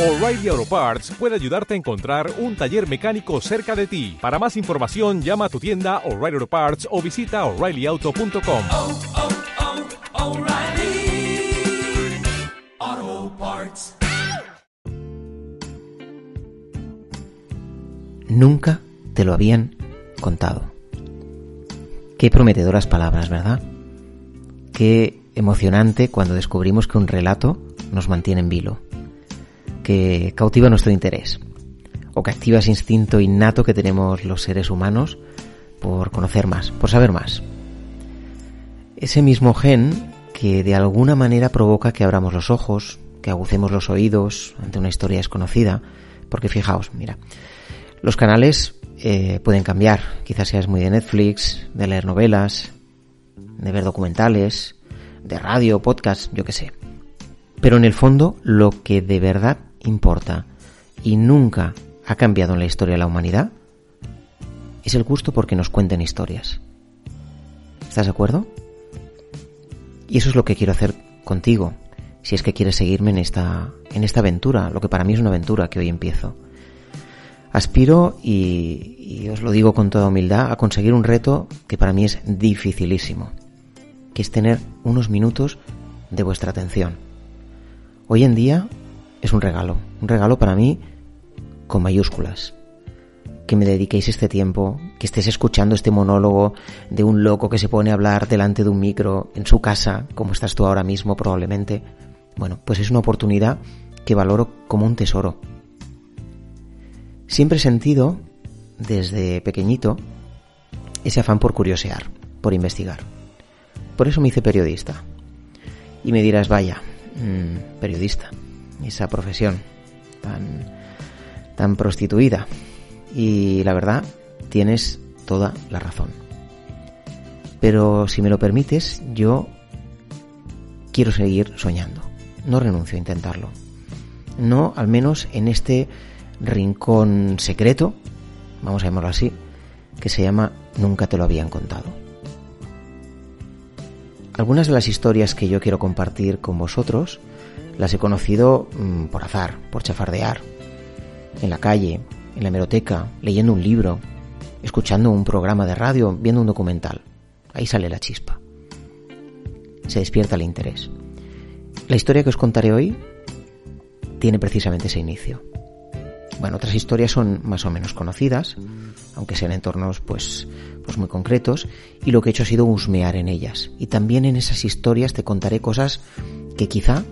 O'Reilly Auto Parts puede ayudarte a encontrar un taller mecánico cerca de ti. Para más información, llama a tu tienda O'Reilly Auto Parts o visita oreillyauto.com. oh, oh, Parts. Nunca te lo habían contado. Qué prometedoras palabras, ¿verdad? Qué emocionante cuando descubrimos que un relato nos mantiene en vilo, que cautiva nuestro interés, o que activa ese instinto innato que tenemos los seres humanos por conocer más, por saber más. Ese mismo gen que de alguna manera provoca que abramos los ojos, que agucemos los oídos ante una historia desconocida, porque fijaos, mira, los canales eh, pueden cambiar. Quizás seas muy de Netflix, de leer novelas, de ver documentales, de radio, podcast, yo qué sé. Pero en el fondo, lo que de verdad importa y nunca ha cambiado en la historia de la humanidad es el gusto porque nos cuenten historias. ¿Estás de acuerdo? Y eso es lo que quiero hacer contigo, si es que quieres seguirme en esta, en esta aventura, lo que para mí es una aventura que hoy empiezo. Aspiro, y, y, os lo digo con toda humildad, a conseguir un reto que para mí es dificilísimo, que es tener unos minutos de vuestra atención. Hoy en día es un regalo, un regalo para mí con mayúsculas. Que me dediquéis este tiempo, que estés escuchando este monólogo de un loco que se pone a hablar delante de un micro en su casa, como estás tú ahora mismo probablemente. Bueno, pues es una oportunidad que valoro como un tesoro Siempre he sentido, desde pequeñito, ese afán por curiosear, por investigar. Por eso me hice periodista. Y me dirás, vaya, mmm, periodista, esa profesión tan, tan prostituida. Y la verdad, tienes toda la razón. Pero si me lo permites, yo quiero seguir soñando. No renuncio a intentarlo. No, al menos en este rincón secreto, vamos a llamarlo así, que se llama Nunca te lo habían contado. Algunas de las historias que yo quiero compartir con vosotros las he conocido mmm, por azar, por chafardear, en la calle, en la hemeroteca, leyendo un libro, escuchando un programa de radio, viendo un documental. Ahí sale la chispa. Se despierta el interés. La historia que os contaré hoy tiene precisamente ese inicio. Bueno, otras historias son más o menos conocidas, aunque sean entornos pues, pues muy concretos, y lo que he hecho ha sido husmear en ellas. Y también en esas historias te contaré cosas que quizá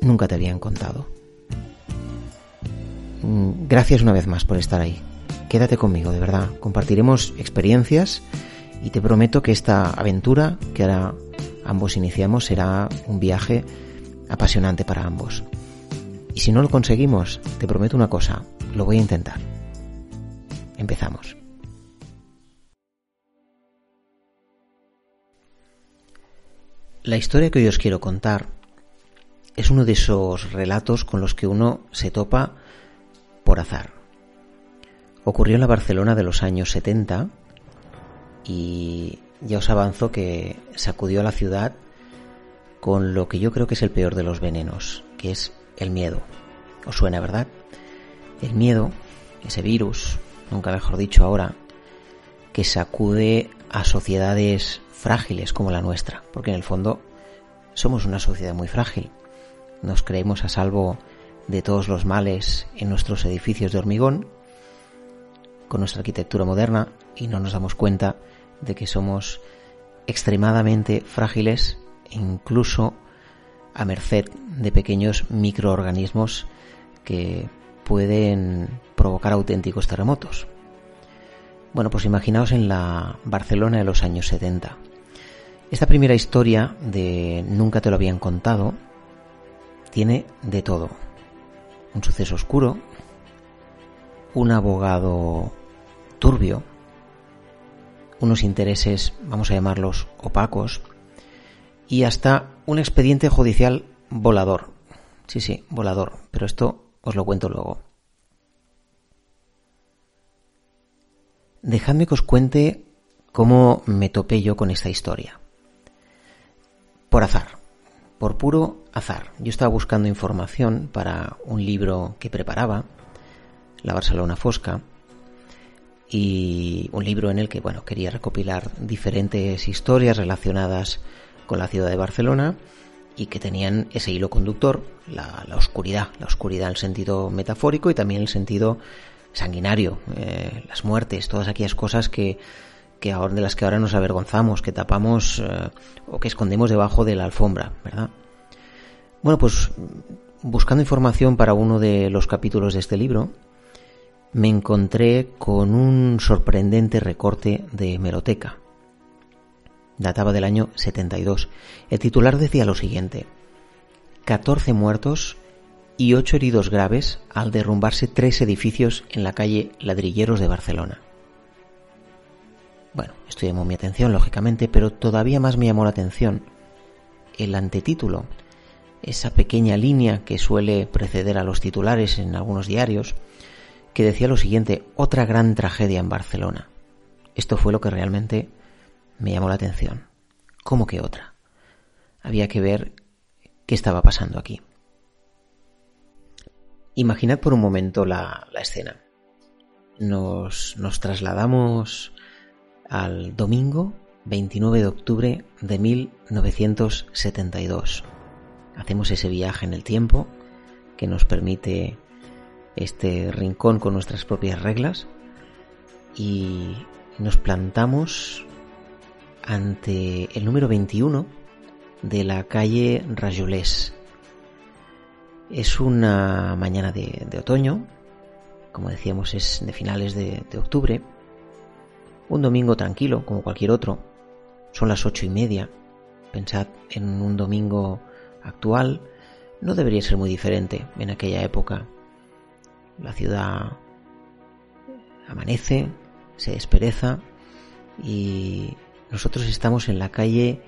nunca te habían contado. Gracias una vez más por estar ahí. Quédate conmigo, de verdad. Compartiremos experiencias y te prometo que esta aventura que ahora ambos iniciamos será un viaje apasionante para ambos. Y si no lo conseguimos, te prometo una cosa, lo voy a intentar. Empezamos. La historia que hoy os quiero contar es uno de esos relatos con los que uno se topa por azar. Ocurrió en la Barcelona de los años 70 y ya os avanzo que sacudió a la ciudad con lo que yo creo que es el peor de los venenos, que es el miedo. ¿Os suena, verdad? El miedo, ese virus, nunca mejor dicho ahora, que sacude a sociedades frágiles como la nuestra, porque en el fondo somos una sociedad muy frágil. Nos creemos a salvo de todos los males en nuestros edificios de hormigón, con nuestra arquitectura moderna, y no nos damos cuenta de que somos extremadamente frágiles incluso a merced de pequeños microorganismos que pueden provocar auténticos terremotos. Bueno, pues imaginaos en la Barcelona de los años 70. Esta primera historia de Nunca te lo habían contado tiene de todo. Un suceso oscuro, un abogado turbio, unos intereses, vamos a llamarlos opacos, y hasta un expediente judicial volador. Sí, sí, volador, pero esto os lo cuento luego. Dejadme que os cuente cómo me topé yo con esta historia. Por azar, por puro azar. Yo estaba buscando información para un libro que preparaba, La Barcelona Fosca, y un libro en el que, bueno, quería recopilar diferentes historias relacionadas con la ciudad de Barcelona y que tenían ese hilo conductor, la, oscuridad, la oscuridad en el sentido metafórico y también en el sentido sanguinario, eh, las muertes, todas aquellas cosas que, que ahora, de las que ahora nos avergonzamos, que tapamos eh, o que escondemos debajo de la alfombra, ¿verdad? Bueno, pues buscando información para uno de los capítulos de este libro, me encontré con un sorprendente recorte de Meroteca. Databa del año 72. El titular decía lo siguiente: 14 muertos y 8 heridos graves al derrumbarse tres edificios en la calle Ladrilleros de Barcelona. Bueno, esto llamó mi atención, lógicamente, pero todavía más me llamó la atención el antetítulo, esa pequeña línea que suele preceder a los titulares en algunos diarios, que decía lo siguiente, otra gran tragedia en Barcelona. Esto fue lo que realmente me llamó la atención. ¿Cómo que otra? Había que ver qué estaba pasando aquí. Imaginad por un momento la, escena. Nos, nos trasladamos al domingo 29 de octubre de 1972. Hacemos ese viaje en el tiempo que nos permite este rincón con nuestras propias reglas y nos plantamos ante el número 21 de la calle Rajolés. Es una mañana de, otoño, como decíamos es de finales de octubre, un domingo tranquilo, como cualquier otro. Son las ocho y media. Pensad en un domingo actual. No debería ser muy diferente en aquella época. La ciudad amanece, se despereza y nosotros estamos en la calle,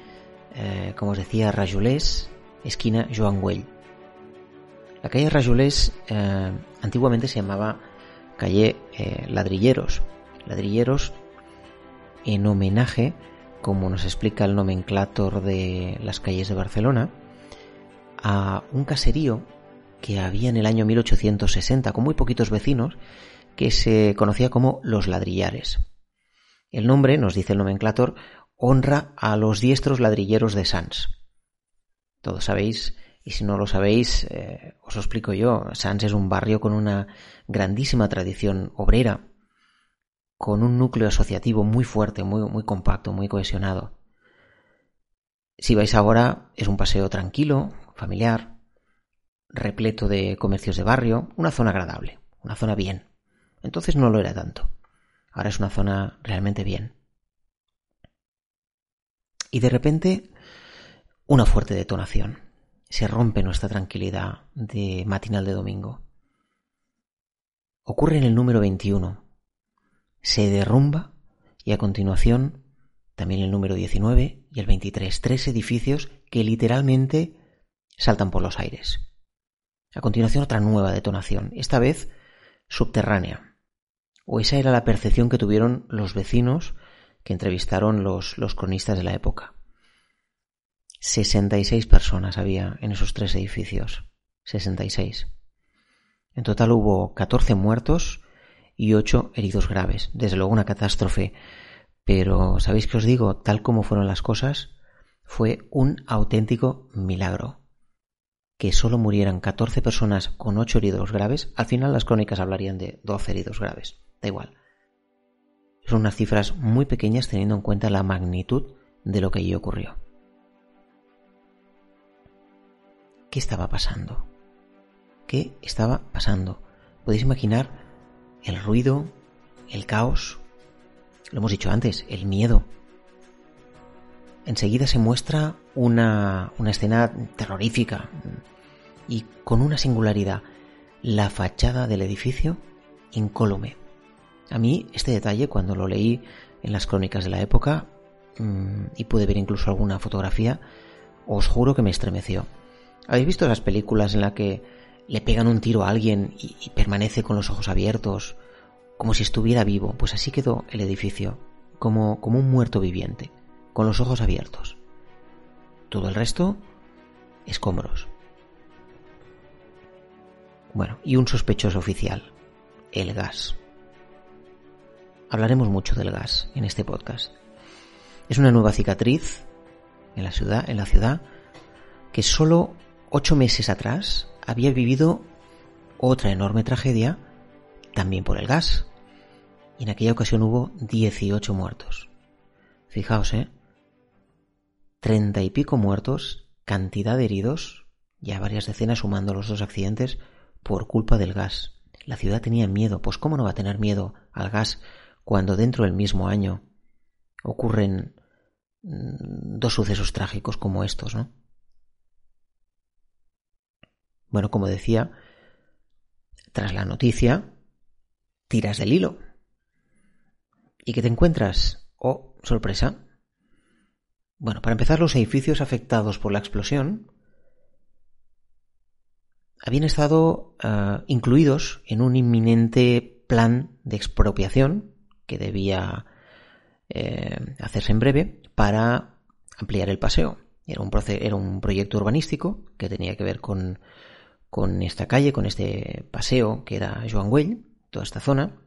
eh, como os decía, Rajolés, esquina Joan Güell. La calle Rajolés eh, antiguamente se llamaba calle eh, Ladrilleros. Ladrilleros en homenaje, como nos explica el nomenclator de las calles de Barcelona, a un caserío que había en el año 1860 con muy poquitos vecinos que se conocía como los ladrillares. El nombre, nos dice el nomenclator, honra a los diestros ladrilleros de Sans. Todos sabéis, y si no lo sabéis, eh, os lo explico yo, Sans es un barrio con una grandísima tradición obrera, con un núcleo asociativo muy fuerte, muy, muy compacto, muy cohesionado. Si vais ahora, es un paseo tranquilo, familiar, repleto de comercios de barrio, una zona agradable, una zona bien. Entonces no lo era tanto. Ahora es una zona realmente bien. Y de repente, una fuerte detonación. Se rompe nuestra tranquilidad de matinal de domingo. Ocurre en el número 21, se derrumba y a continuación también el número 19 y el 23, tres edificios que literalmente saltan por los aires. A continuación otra nueva detonación, esta vez subterránea. O esa era la percepción que tuvieron los vecinos que entrevistaron los, los cronistas de la época. 66 personas había en esos tres edificios. 66. En total hubo 14 muertos y ocho heridos graves. Desde luego una catástrofe. Pero, ¿sabéis qué os digo? Tal como fueron las cosas, fue un auténtico milagro. Que solo murieran 14 personas con 8 heridos graves, al final las crónicas hablarían de 12 heridos graves. Da igual. Son unas cifras muy pequeñas teniendo en cuenta la magnitud de lo que allí ocurrió. ¿Qué estaba pasando? ¿Qué estaba pasando? ¿Podéis imaginar el ruido, el caos, lo hemos dicho antes, el miedo. Enseguida se muestra una, una escena terrorífica y con una singularidad, la fachada del edificio incólume. A mí este detalle cuando lo leí en las crónicas de la época mm, y pude ver incluso alguna fotografía, os juro que me estremeció. ¿Habéis visto las películas en las que le pegan un tiro a alguien y, permanece con los ojos abiertos, como si estuviera vivo, pues así quedó el edificio, como, como un muerto viviente, con los ojos abiertos. Todo el resto escombros. Bueno, y un sospechoso oficial, el gas. Hablaremos mucho del gas en este podcast. Es una nueva cicatriz en la ciudad, en la ciudad que solo ocho meses atrás había vivido otra enorme tragedia también por el gas. Y en aquella ocasión hubo 18 muertos. Fijaos, ¿eh? Treinta y pico muertos, cantidad de heridos, ya varias decenas sumando los dos accidentes por culpa del gas. La ciudad tenía miedo, pues ¿cómo no va a tener miedo al gas cuando dentro del mismo año ocurren mm, dos sucesos trágicos como estos, ¿no? Bueno, como decía, tras la noticia, tiras del hilo. ¿Y qué te encuentras? Oh, sorpresa. Bueno, para empezar, los edificios afectados por la explosión habían estado uh, incluidos en un inminente plan de expropiación que debía eh, hacerse en breve para ampliar el paseo. Era un, era un proyecto urbanístico que tenía que ver con con esta calle, con este paseo que era Joan Güell, toda esta zona,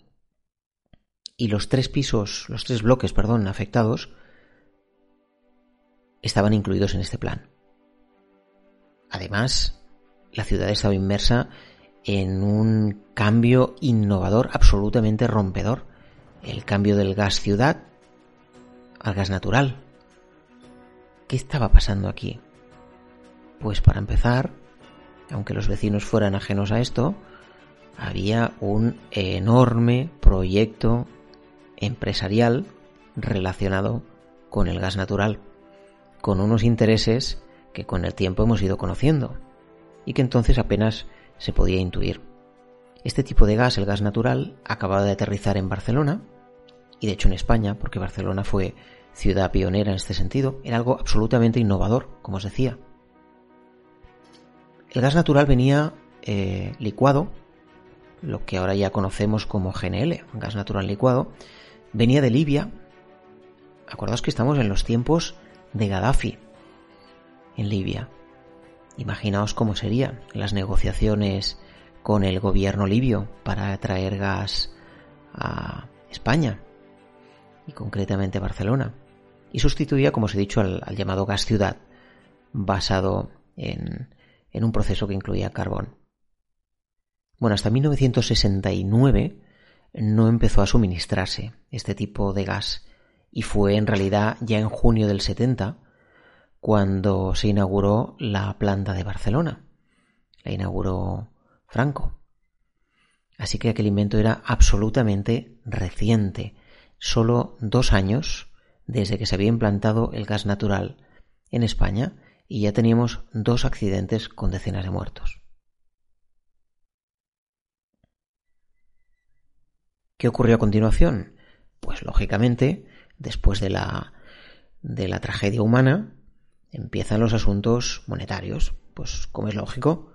y los tres pisos, los tres bloques, perdón, afectados, estaban incluidos en este plan. Además, la ciudad estaba inmersa en un cambio innovador, absolutamente rompedor, el cambio del gas ciudad al gas natural. ¿Qué estaba pasando aquí? Pues para empezar, aunque los vecinos fueran ajenos a esto, había un enorme proyecto empresarial relacionado con el gas natural, con unos intereses que con el tiempo hemos ido conociendo y que entonces apenas se podía intuir. Este tipo de gas, el gas natural, acababa de aterrizar en Barcelona y de hecho en España, porque Barcelona fue ciudad pionera en este sentido, era algo absolutamente innovador, como os decía. El gas natural venía eh, licuado, lo que ahora ya conocemos como GNL, gas natural licuado, venía de Libia. Acordaos que estamos en los tiempos de Gaddafi en Libia. Imaginaos cómo serían las negociaciones con el gobierno libio para traer gas a España y concretamente Barcelona. Y sustituía, como os he dicho, al llamado gas ciudad, basado en, en un proceso que incluía carbón. Bueno, hasta 1969 no empezó a suministrarse este tipo de gas y fue en realidad ya en junio del 70 cuando se inauguró la planta de Barcelona. La inauguró Franco. Así que aquel invento era absolutamente reciente, solo dos años desde que se había implantado el gas natural en España y ya teníamos dos accidentes con decenas de muertos. ¿Qué ocurrió a continuación? Pues lógicamente, después de la, de la tragedia humana, empiezan los asuntos monetarios, pues como es lógico.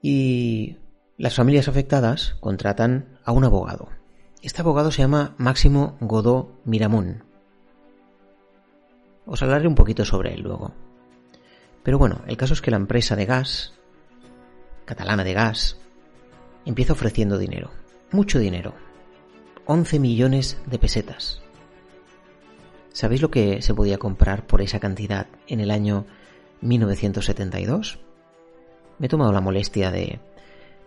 Y las familias afectadas contratan a un abogado. Este abogado se llama Máximo Godó Miramón os hablaré un poquito sobre él luego. Pero bueno, el caso es que la empresa de gas, catalana de gas, empieza ofreciendo dinero. Mucho dinero. 11 millones de pesetas. ¿Sabéis lo que se podía comprar por esa cantidad en el año 1972? Me he tomado la molestia de,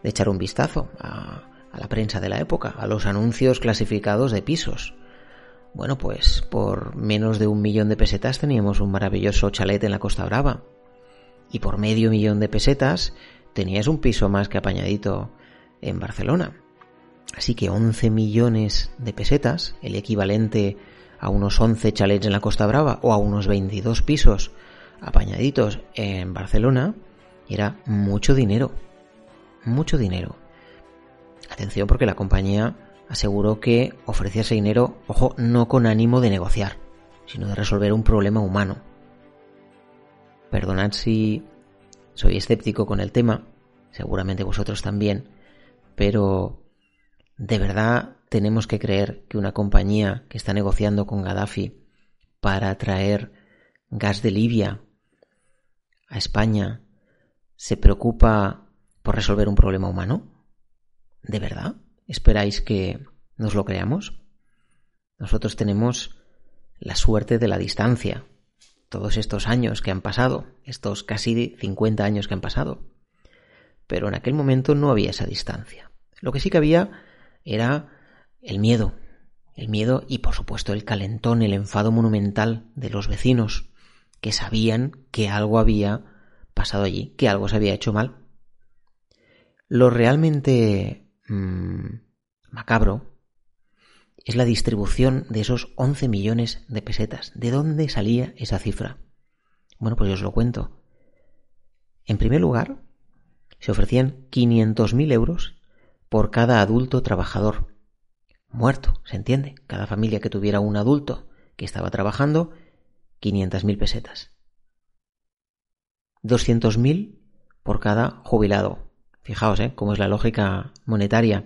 echar un vistazo a la prensa de la época, a los anuncios clasificados de pisos bueno, pues por menos de un millón de pesetas teníamos un maravilloso chalet en la Costa Brava. Y por medio millón de pesetas tenías un piso más que apañadito en Barcelona. Así que 11 millones de pesetas, el equivalente a unos 11 chalets en la Costa Brava o a unos 22 pisos apañaditos en Barcelona, era mucho dinero. Mucho dinero. Atención porque la compañía aseguró que ofrecía ese dinero, ojo, no con ánimo de negociar, sino de resolver un problema humano. Perdonad si soy escéptico con el tema, seguramente vosotros también, pero ¿de verdad tenemos que creer que una compañía que está negociando con Gaddafi para traer gas de Libia a España se preocupa por resolver un problema humano? ¿De verdad? ¿Esperáis que nos lo creamos? Nosotros tenemos la suerte de la distancia. Todos estos años que han pasado, estos casi 50 años que han pasado. Pero en aquel momento no había esa distancia. Lo que sí que había era el miedo. El miedo y por supuesto el calentón, el enfado monumental de los vecinos, que sabían que algo había pasado allí, que algo se había hecho mal. Lo realmente mmm, macabro es la distribución de esos 11 millones de pesetas. ¿De dónde salía esa cifra? Bueno, pues yo os lo cuento. En primer lugar, se ofrecían 500.000 euros por cada adulto trabajador. Muerto, ¿se entiende? Cada familia que tuviera un adulto que estaba trabajando, 500.000 pesetas. 200.000 por cada jubilado. Fijaos, ¿eh? Cómo es la lógica monetaria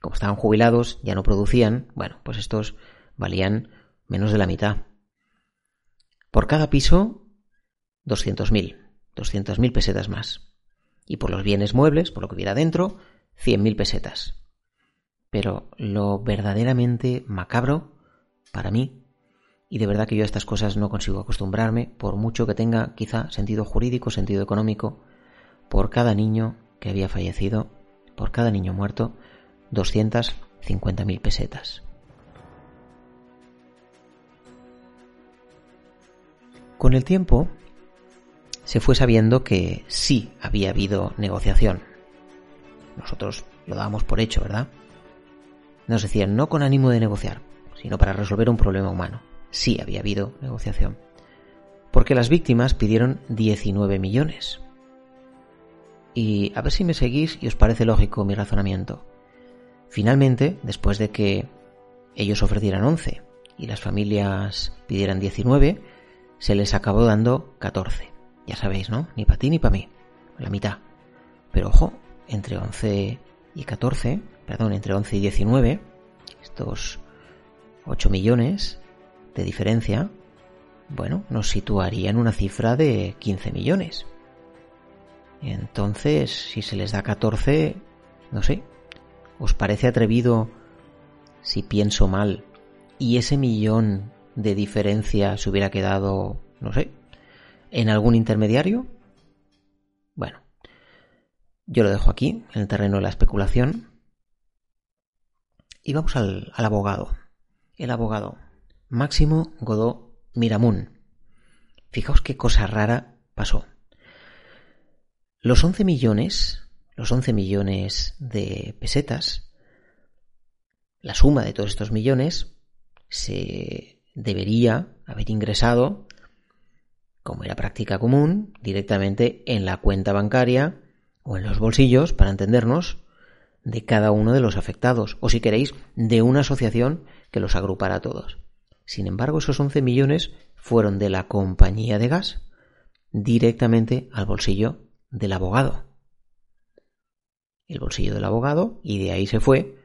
como estaban jubilados, ya no producían, bueno, pues estos valían menos de la mitad. Por cada piso, 200.000, 200.000 pesetas más. Y por los bienes muebles, por lo que hubiera dentro, 100.000 pesetas. Pero lo verdaderamente macabro, para mí, y de verdad que yo a estas cosas no consigo acostumbrarme, por mucho que tenga quizá sentido jurídico, sentido económico, por cada niño que había fallecido, por cada niño muerto, 250.000 pesetas. Con el tiempo se fue sabiendo que sí había habido negociación. Nosotros lo dábamos por hecho, ¿verdad? Nos decían no con ánimo de negociar, sino para resolver un problema humano. Sí había habido negociación. Porque las víctimas pidieron 19 millones. Y a ver si me seguís y os parece lógico mi razonamiento. Finalmente, después de que ellos ofrecieran 11 y las familias pidieran 19, se les acabó dando 14. Ya sabéis, ¿no? Ni para ti ni para mí. La mitad. Pero ojo, entre 11 y 14, perdón, entre 11 y 19, estos 8 millones de diferencia, bueno, nos situaría en una cifra de 15 millones. Entonces, si se les da 14, no sé, ¿Os parece atrevido si pienso mal y ese millón de diferencia se hubiera quedado, no sé, en algún intermediario? Bueno, yo lo dejo aquí, en el terreno de la especulación. Y vamos al, al abogado. El abogado, Máximo Godó Miramún. Fijaos qué cosa rara pasó. Los 11 millones los 11 millones de pesetas, la suma de todos estos millones se debería haber ingresado, como era práctica común, directamente en la cuenta bancaria o en los bolsillos, para entendernos, de cada uno de los afectados, o si queréis, de una asociación que los agrupara a todos. Sin embargo, esos 11 millones fueron de la compañía de gas directamente al bolsillo del abogado el bolsillo del abogado y de ahí se fue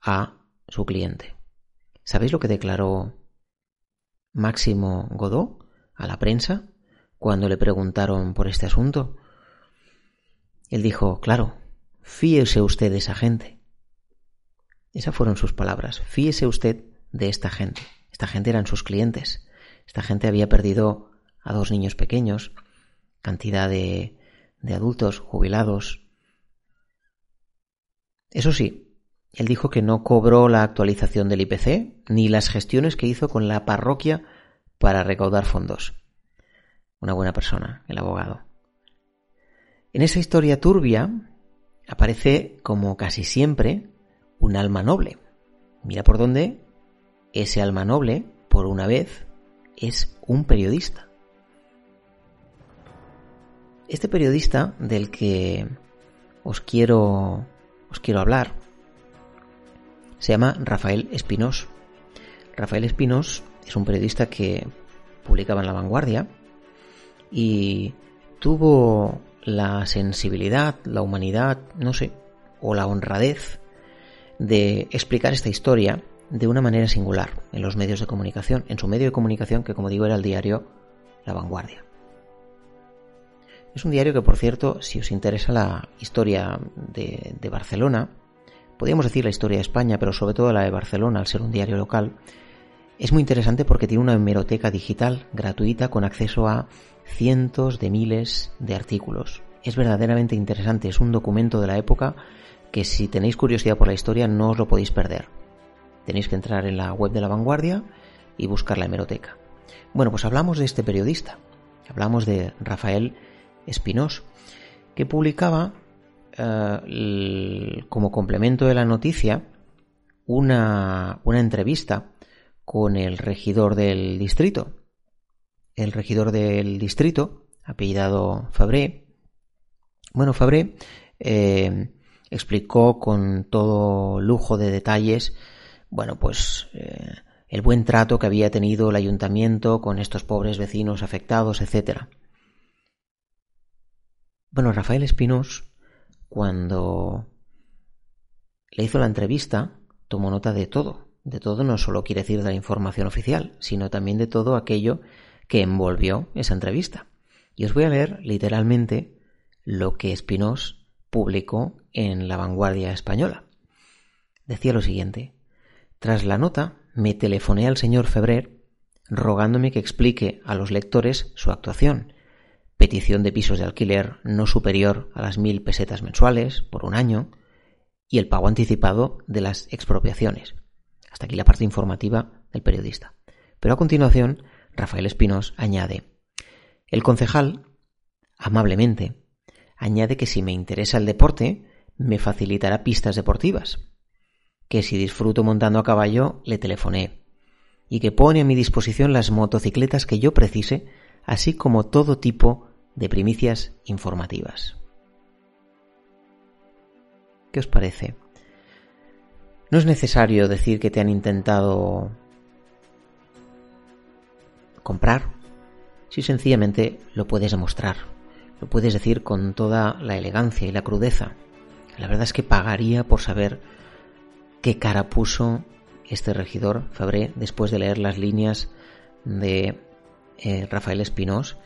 a su cliente. ¿Sabéis lo que declaró Máximo Godó a la prensa cuando le preguntaron por este asunto? Él dijo, claro, fíese usted de esa gente. Esas fueron sus palabras. Fíese usted de esta gente. Esta gente eran sus clientes. Esta gente había perdido a dos niños pequeños, cantidad de, de adultos jubilados, eso sí, él dijo que no cobró la actualización del IPC ni las gestiones que hizo con la parroquia para recaudar fondos. Una buena persona, el abogado. En esa historia turbia aparece, como casi siempre, un alma noble. Mira por dónde ese alma noble, por una vez, es un periodista. Este periodista del que os quiero quiero hablar se llama Rafael Espinós. Rafael Espinós es un periodista que publicaba en La Vanguardia y tuvo la sensibilidad, la humanidad, no sé, o la honradez de explicar esta historia de una manera singular en los medios de comunicación, en su medio de comunicación que como digo era el diario La Vanguardia. Es un diario que, por cierto, si os interesa la historia de, Barcelona, podríamos decir la historia de España, pero sobre todo la de Barcelona, al ser un diario local, es muy interesante porque tiene una hemeroteca digital gratuita con acceso a cientos de miles de artículos. Es verdaderamente interesante, es un documento de la época que si tenéis curiosidad por la historia no os lo podéis perder. Tenéis que entrar en la web de la vanguardia y buscar la hemeroteca. Bueno, pues hablamos de este periodista, hablamos de Rafael Espinós, que publicaba eh, como complemento de la noticia una, una entrevista con el regidor del distrito. El regidor del distrito, apellidado Fabré, bueno, Fabré eh, explicó con todo lujo de detalles, bueno, pues eh, el buen trato que había tenido el ayuntamiento con estos pobres vecinos afectados, etc. Bueno, Rafael Espinós, cuando le hizo la entrevista, tomó nota de todo, de todo no solo quiere decir de la información oficial, sino también de todo aquello que envolvió esa entrevista. Y os voy a leer literalmente lo que Spinós publicó en La Vanguardia Española. Decía lo siguiente: Tras la nota, me telefoné al señor Febrer rogándome que explique a los lectores su actuación. Petición de pisos de alquiler no superior a las mil pesetas mensuales por un año y el pago anticipado de las expropiaciones. Hasta aquí la parte informativa del periodista. Pero a continuación, Rafael Espinós añade, el concejal, amablemente, añade que si me interesa el deporte, me facilitará pistas deportivas, que si disfruto montando a caballo, le telefoné, y que pone a mi disposición las motocicletas que yo precise, así como todo tipo de primicias informativas. ¿Qué os parece? No es necesario decir que te han intentado comprar, si sencillamente lo puedes demostrar, lo puedes decir con toda la elegancia y la crudeza. La verdad es que pagaría por saber qué cara puso este regidor Fabré después de leer las líneas de eh, Rafael Espinós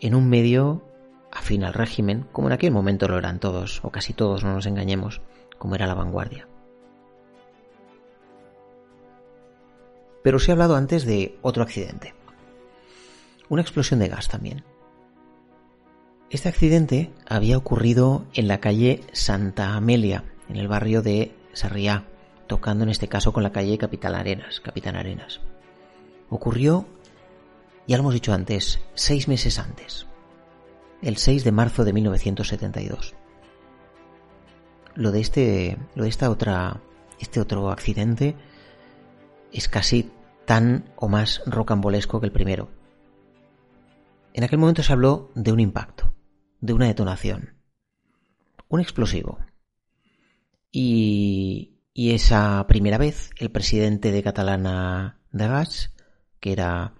en un medio afín al régimen, como en aquel momento lo eran todos, o casi todos, no nos engañemos, como era la vanguardia. Pero os he hablado antes de otro accidente. Una explosión de gas también. Este accidente había ocurrido en la calle Santa Amelia, en el barrio de Sarriá, tocando en este caso con la calle Capitán Arenas, Capitán Arenas. Ocurrió, ya lo hemos dicho antes, seis meses antes, el 6 de marzo de 1972. Lo de este, lo de esta otra, este otro accidente es casi tan o más rocambolesco que el primero. En aquel momento se habló de un impacto, de una detonación, un explosivo. Y, y esa primera vez, el presidente de Catalana de Gas, que era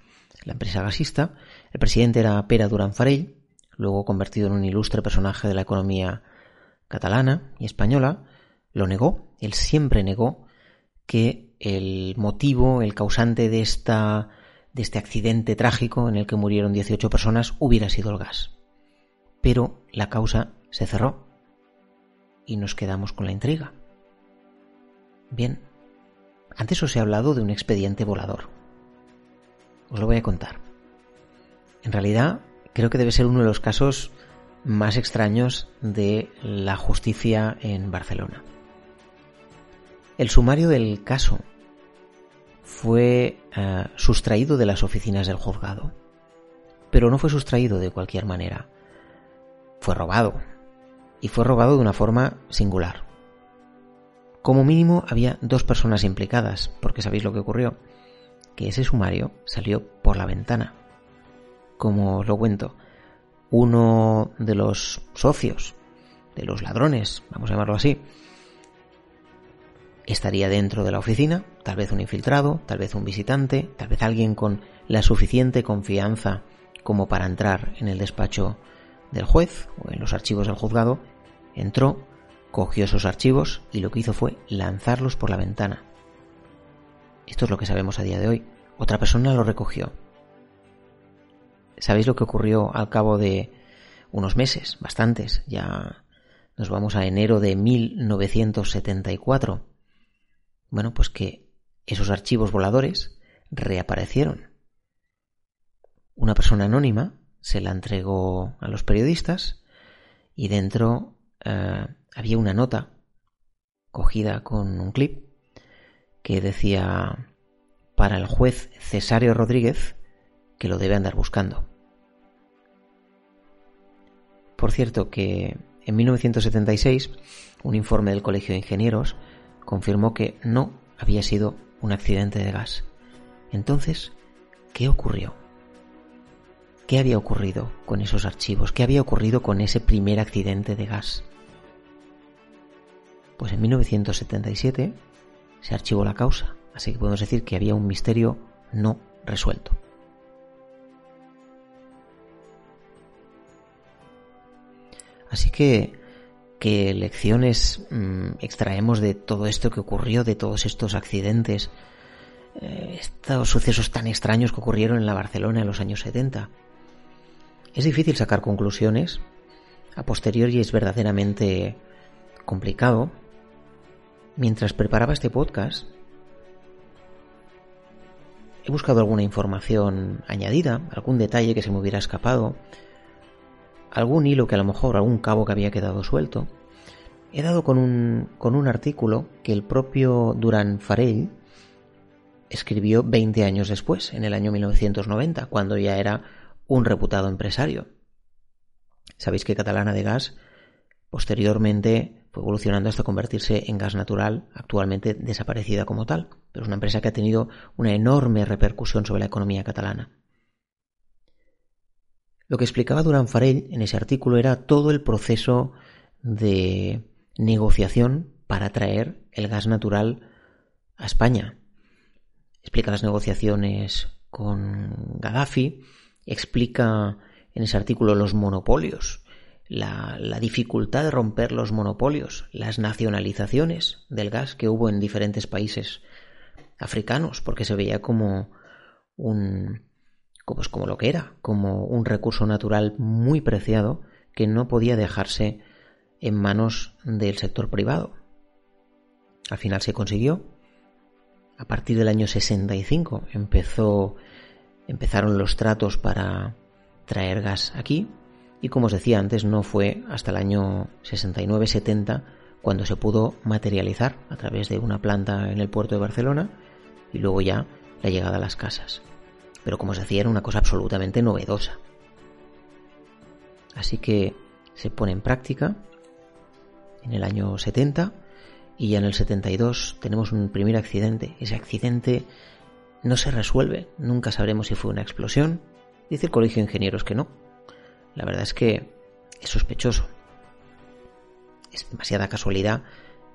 la empresa gasista, el presidente era Pere Duran Farell, luego convertido en un ilustre personaje de la economía catalana y española, lo negó, él siempre negó que el motivo, el causante de, esta, de este accidente trágico en el que murieron 18 personas hubiera sido el gas. Pero la causa se cerró y nos quedamos con la intriga. Bien, antes os he hablado de un expediente volador. Os lo voy a contar. En realidad, creo que debe ser uno de los casos más extraños de la justicia en Barcelona. El sumario del caso fue eh, sustraído de las oficinas del juzgado, pero no fue sustraído de cualquier manera. Fue robado, y fue robado de una forma singular. Como mínimo había dos personas implicadas, porque sabéis lo que ocurrió, que ese sumario salió por la ventana. Como os lo cuento, uno de los socios, de los ladrones, vamos a llamarlo así, estaría dentro de la oficina, tal vez un infiltrado, tal vez un visitante, tal vez alguien con la suficiente confianza como para entrar en el despacho del juez o en los archivos del juzgado, entró, cogió esos archivos y lo que hizo fue lanzarlos por la ventana. Esto es lo que sabemos a día de hoy. Otra persona lo recogió. ¿Sabéis lo que ocurrió al cabo de unos meses, bastantes, ya nos vamos a enero de 1974. Bueno, pues que esos archivos voladores reaparecieron. Una persona anónima se la entregó a los periodistas y dentro eh, había una nota cogida con un clip que decía para el juez Cesario Rodríguez que lo debe andar buscando. Por cierto que en 1976 un informe del Colegio de Ingenieros confirmó que no había sido un accidente de gas. Entonces, ¿qué ocurrió? ¿Qué había ocurrido con esos archivos? ¿Qué había ocurrido con ese primer accidente de gas? Pues en 1977 se archivó la causa, así que podemos decir que había un misterio no resuelto. Así que, ¿qué lecciones mm, extraemos de todo esto que ocurrió, de todos estos accidentes, eh, estos sucesos tan extraños que ocurrieron en la Barcelona en los años 70? Es difícil sacar conclusiones. A posteriori es verdaderamente complicado. Mientras preparaba este podcast, he buscado alguna información añadida, algún detalle que se me hubiera escapado, algún hilo que a lo mejor, algún cabo que había quedado suelto. He dado con un, con un artículo que el propio Durán Farell escribió 20 años después, en el año 1990, cuando ya era un reputado empresario. Sabéis que Catalana de Gas posteriormente fue evolucionando hasta convertirse en gas natural, actualmente desaparecida como tal, pero es una empresa que ha tenido una enorme repercusión sobre la economía catalana. Lo que explicaba Durán Farell en ese artículo era todo el proceso de negociación para traer el gas natural a España. Explica las negociaciones con Gaddafi, explica en ese artículo los monopolios, la, dificultad de romper los monopolios, las nacionalizaciones del gas que hubo en diferentes países africanos, porque se veía como un pues como lo que era, como un recurso natural muy preciado que no podía dejarse en manos del sector privado. Al final se consiguió. A partir del año 65 empezó empezaron los tratos para traer gas aquí y como os decía antes no fue hasta el año 69-70 cuando se pudo materializar a través de una planta en el puerto de Barcelona y luego ya la llegada a las casas. Pero como os decía era una cosa absolutamente novedosa. Así que se pone en práctica en el año 70 y ya en el 72 tenemos un primer accidente. Ese accidente no se resuelve, nunca sabremos si fue una explosión. Dice el Colegio de Ingenieros que no. La verdad es que es sospechoso. Es demasiada casualidad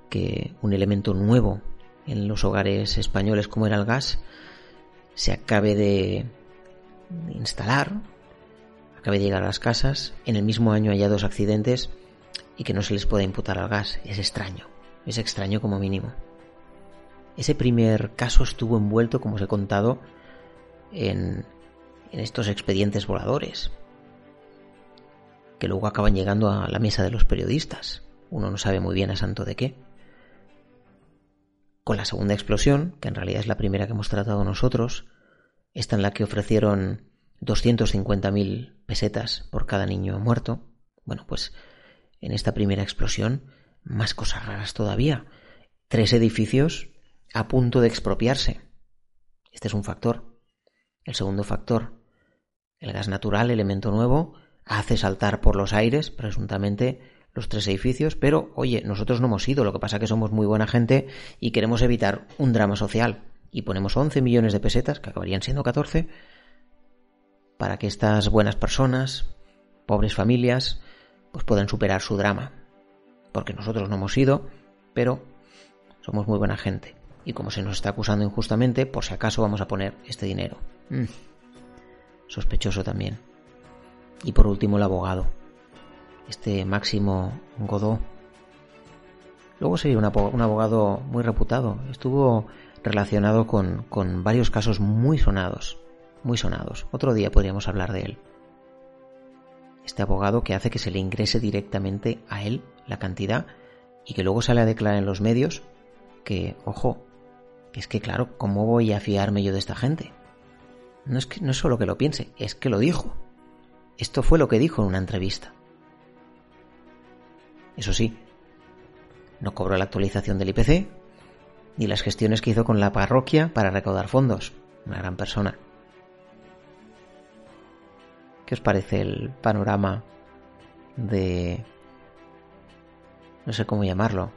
que un elemento nuevo en los hogares españoles como era el gas se acabe de instalar, acabe de llegar a las casas, en el mismo año haya dos accidentes y que no se les pueda imputar al gas. Es extraño, es extraño como mínimo. Ese primer caso estuvo envuelto, como os he contado, en, estos expedientes voladores, que luego acaban llegando a la mesa de los periodistas. Uno no sabe muy bien a santo de qué. Con la segunda explosión, que en realidad es la primera que hemos tratado nosotros, esta en la que ofrecieron 250.000 pesetas por cada niño muerto. Bueno, pues en esta primera explosión, más cosas raras todavía. Tres edificios a punto de expropiarse. Este es un factor. El segundo factor, el gas natural, elemento nuevo, hace saltar por los aires, presuntamente, los tres edificios, pero oye, nosotros no hemos ido, lo que pasa es que somos muy buena gente y queremos evitar un drama social. Y ponemos 11 millones de pesetas, que acabarían siendo 14, para que estas buenas personas, pobres familias, pues puedan superar su drama. Porque nosotros no hemos ido, pero somos muy buena gente y como se nos está acusando injustamente, por si acaso vamos a poner este dinero. Mm. Sospechoso también. Y por último el abogado, este Máximo Godó. Luego sería un abogado muy reputado, estuvo relacionado con, con varios casos muy sonados, muy sonados. Otro día podríamos hablar de él. este abogado que hace que se le ingrese directamente a él la cantidad y que luego sale a declarar en los medios que, ojo, es que claro, ¿cómo voy a fiarme yo de esta gente? No es que no es solo que lo piense, es que lo dijo. Esto fue lo que dijo en una entrevista. Eso sí, no cobró la actualización del IPC ni las gestiones que hizo con la parroquia para recaudar fondos. Una gran persona. ¿Qué os parece el panorama de... no sé cómo llamarlo?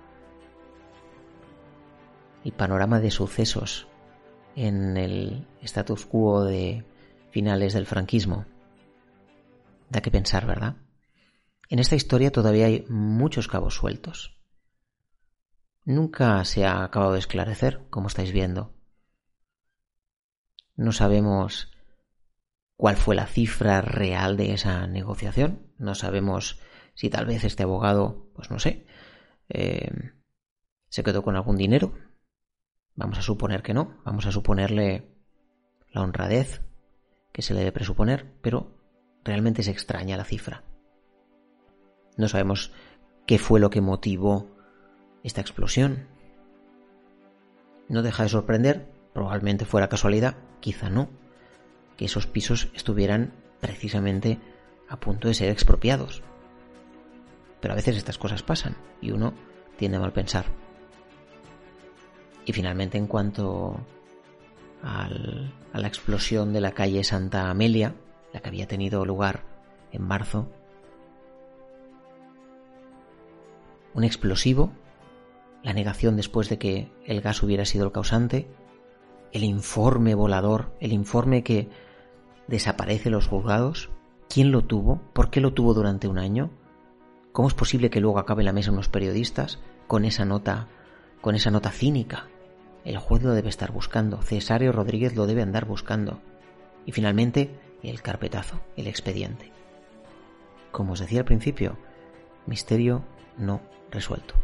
El panorama de sucesos en el status quo de finales del franquismo. Da que pensar, ¿verdad? En esta historia todavía hay muchos cabos sueltos. Nunca se ha acabado de esclarecer, como estáis viendo. No sabemos cuál fue la cifra real de esa negociación. No sabemos si tal vez este abogado, pues no sé, eh, se quedó con algún dinero Vamos a suponer que no, vamos a suponerle la honradez que se le debe presuponer, pero realmente se extraña la cifra. No sabemos qué fue lo que motivó esta explosión. No deja de sorprender, probablemente fuera casualidad, quizá no, que esos pisos estuvieran precisamente a punto de ser expropiados. Pero a veces estas cosas pasan y uno tiende a mal pensar. Y finalmente en cuanto a la explosión de la calle Santa Amelia, la que había tenido lugar en marzo, un explosivo, la negación después de que el gas hubiera sido el causante, el informe volador, el informe que desaparece los juzgados, ¿quién lo tuvo? ¿Por qué lo tuvo durante un año? ¿Cómo es posible que luego acabe la mesa unos periodistas con esa nota, con esa nota cínica? El juez lo debe estar buscando, Cesario Rodríguez lo debe andar buscando. Y finalmente, el carpetazo, el expediente. Como os decía al principio, misterio no resuelto.